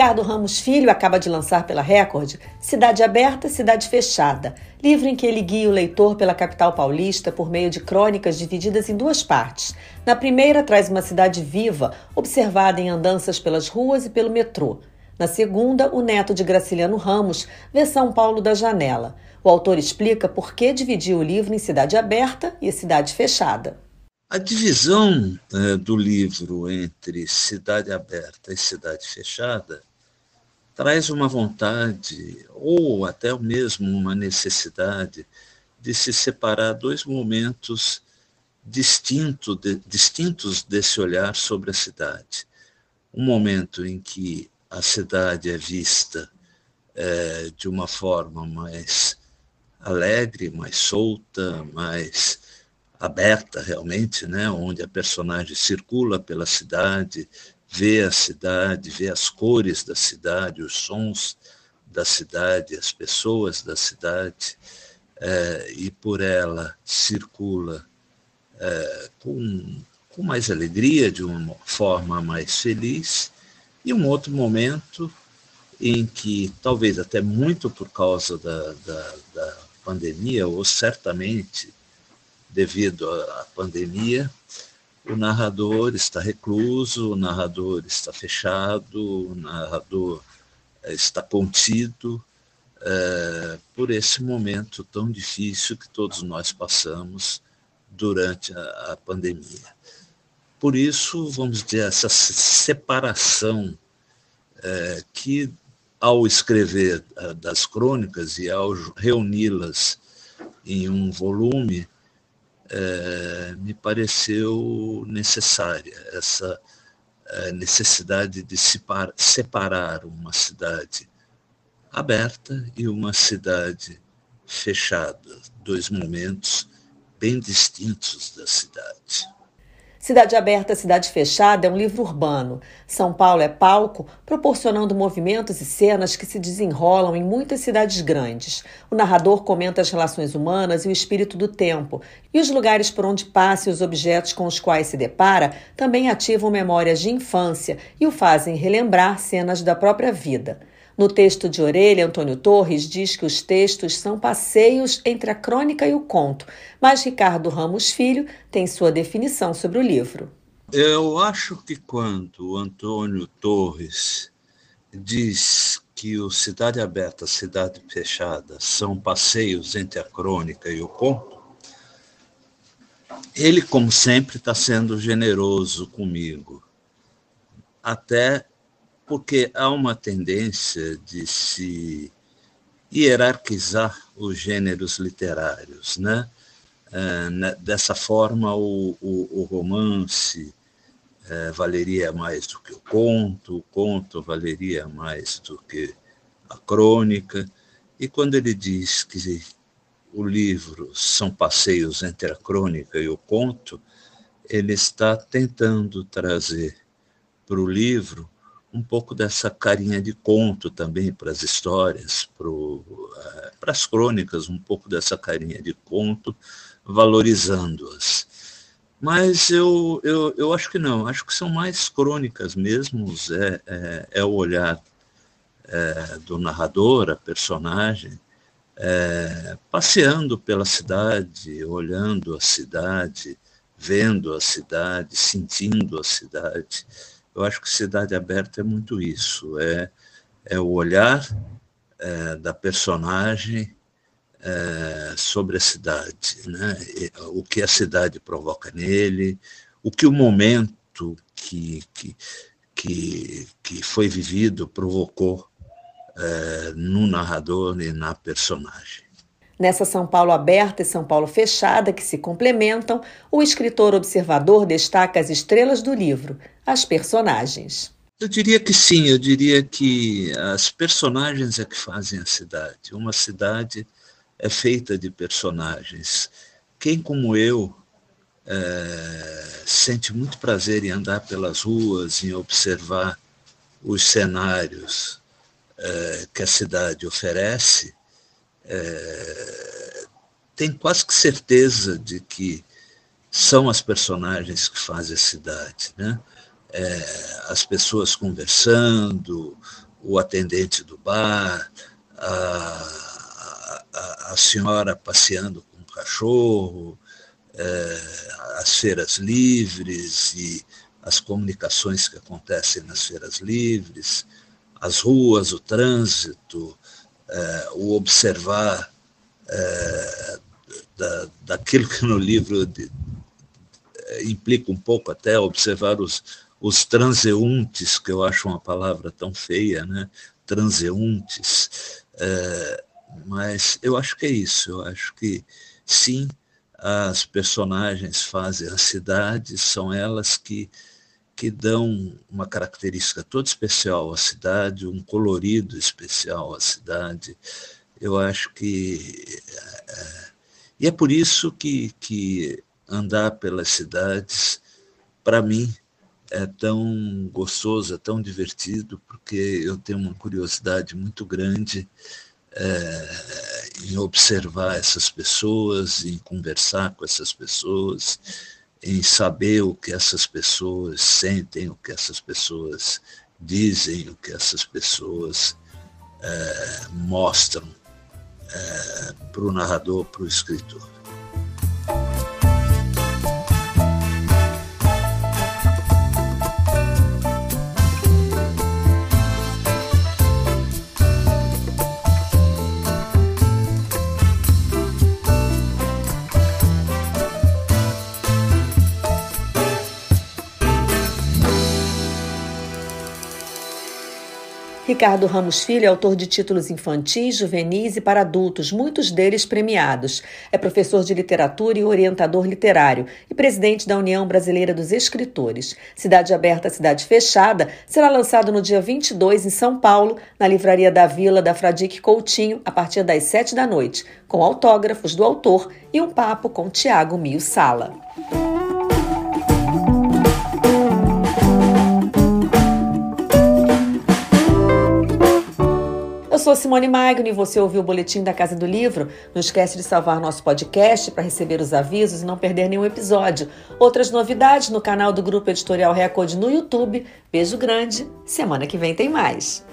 Ricardo Ramos Filho acaba de lançar pela Record Cidade Aberta, Cidade Fechada, livro em que ele guia o leitor pela capital paulista por meio de crônicas divididas em duas partes. Na primeira, traz uma cidade viva, observada em andanças pelas ruas e pelo metrô. Na segunda, o neto de Graciliano Ramos vê São Paulo da janela. O autor explica por que dividiu o livro em cidade aberta e cidade fechada. A divisão né, do livro entre cidade aberta e cidade fechada traz uma vontade, ou até mesmo uma necessidade, de se separar dois momentos distinto de, distintos desse olhar sobre a cidade. Um momento em que a cidade é vista é, de uma forma mais alegre, mais solta, mais aberta realmente, né, onde a personagem circula pela cidade, vê a cidade, vê as cores da cidade, os sons da cidade, as pessoas da cidade, é, e por ela circula é, com, com mais alegria, de uma forma mais feliz, e um outro momento em que, talvez até muito por causa da, da, da pandemia, ou certamente devido à pandemia, o narrador está recluso, o narrador está fechado, o narrador eh, está contido é, por esse momento tão difícil que todos nós passamos durante a, a pandemia. Por isso, vamos dizer, essa separação é, que, ao escrever das crônicas e ao reuni-las em um volume, é, me pareceu necessária essa é, necessidade de separar uma cidade aberta e uma cidade fechada, dois momentos bem distintos da cidade. Cidade Aberta, Cidade Fechada é um livro urbano. São Paulo é palco, proporcionando movimentos e cenas que se desenrolam em muitas cidades grandes. O narrador comenta as relações humanas e o espírito do tempo, e os lugares por onde passa e os objetos com os quais se depara também ativam memórias de infância e o fazem relembrar cenas da própria vida. No texto de Orelha, Antônio Torres diz que os textos são passeios entre a crônica e o conto, mas Ricardo Ramos Filho tem sua definição sobre o livro. Eu acho que quando Antônio Torres diz que o Cidade Aberta, Cidade Fechada são passeios entre a crônica e o conto, ele, como sempre, está sendo generoso comigo. Até porque há uma tendência de se hierarquizar os gêneros literários, né? É, dessa forma, o, o, o romance é, valeria mais do que o conto, o conto valeria mais do que a crônica. E quando ele diz que o livro são passeios entre a crônica e o conto, ele está tentando trazer para o livro um pouco dessa carinha de conto também para as histórias, eh, para as crônicas, um pouco dessa carinha de conto, valorizando-as. Mas eu, eu, eu acho que não, acho que são mais crônicas mesmo, é, é, é o olhar é, do narrador, a personagem, é, passeando pela cidade, olhando a cidade, vendo a cidade, sentindo a cidade. Eu acho que Cidade Aberta é muito isso, é, é o olhar é, da personagem é, sobre a cidade, né? o que a cidade provoca nele, o que o momento que, que, que, que foi vivido provocou é, no narrador e na personagem. Nessa São Paulo aberta e São Paulo fechada, que se complementam, o escritor observador destaca as estrelas do livro, as personagens. Eu diria que sim, eu diria que as personagens é que fazem a cidade. Uma cidade é feita de personagens. Quem, como eu, é, sente muito prazer em andar pelas ruas, em observar os cenários é, que a cidade oferece, é, tem quase que certeza de que são as personagens que fazem a cidade. Né? É, as pessoas conversando, o atendente do bar, a, a, a senhora passeando com o cachorro, é, as feiras livres e as comunicações que acontecem nas feiras livres, as ruas, o trânsito, é, o observar é, da, daquilo que no livro de, é, implica um pouco até observar os, os transeuntes, que eu acho uma palavra tão feia, né? transeuntes. É, mas eu acho que é isso, eu acho que sim, as personagens fazem a cidade, são elas que, que dão uma característica toda especial à cidade, um colorido especial à cidade. Eu acho que. É, e é por isso que, que andar pelas cidades, para mim, é tão gostoso, é tão divertido, porque eu tenho uma curiosidade muito grande é, em observar essas pessoas, em conversar com essas pessoas, em saber o que essas pessoas sentem, o que essas pessoas dizem, o que essas pessoas é, mostram é, para o narrador, para o escritor. Ricardo Ramos Filho é autor de títulos infantis, juvenis e para adultos, muitos deles premiados. É professor de literatura e orientador literário e presidente da União Brasileira dos Escritores. Cidade Aberta, Cidade Fechada será lançado no dia 22 em São Paulo, na Livraria da Vila da Fradique Coutinho, a partir das 7 da noite, com autógrafos do autor e um papo com Tiago Mio Sala. Sou Simone Magno e você ouviu o Boletim da Casa do Livro. Não esquece de salvar nosso podcast para receber os avisos e não perder nenhum episódio. Outras novidades no canal do Grupo Editorial Record no YouTube. Beijo grande. Semana que vem tem mais.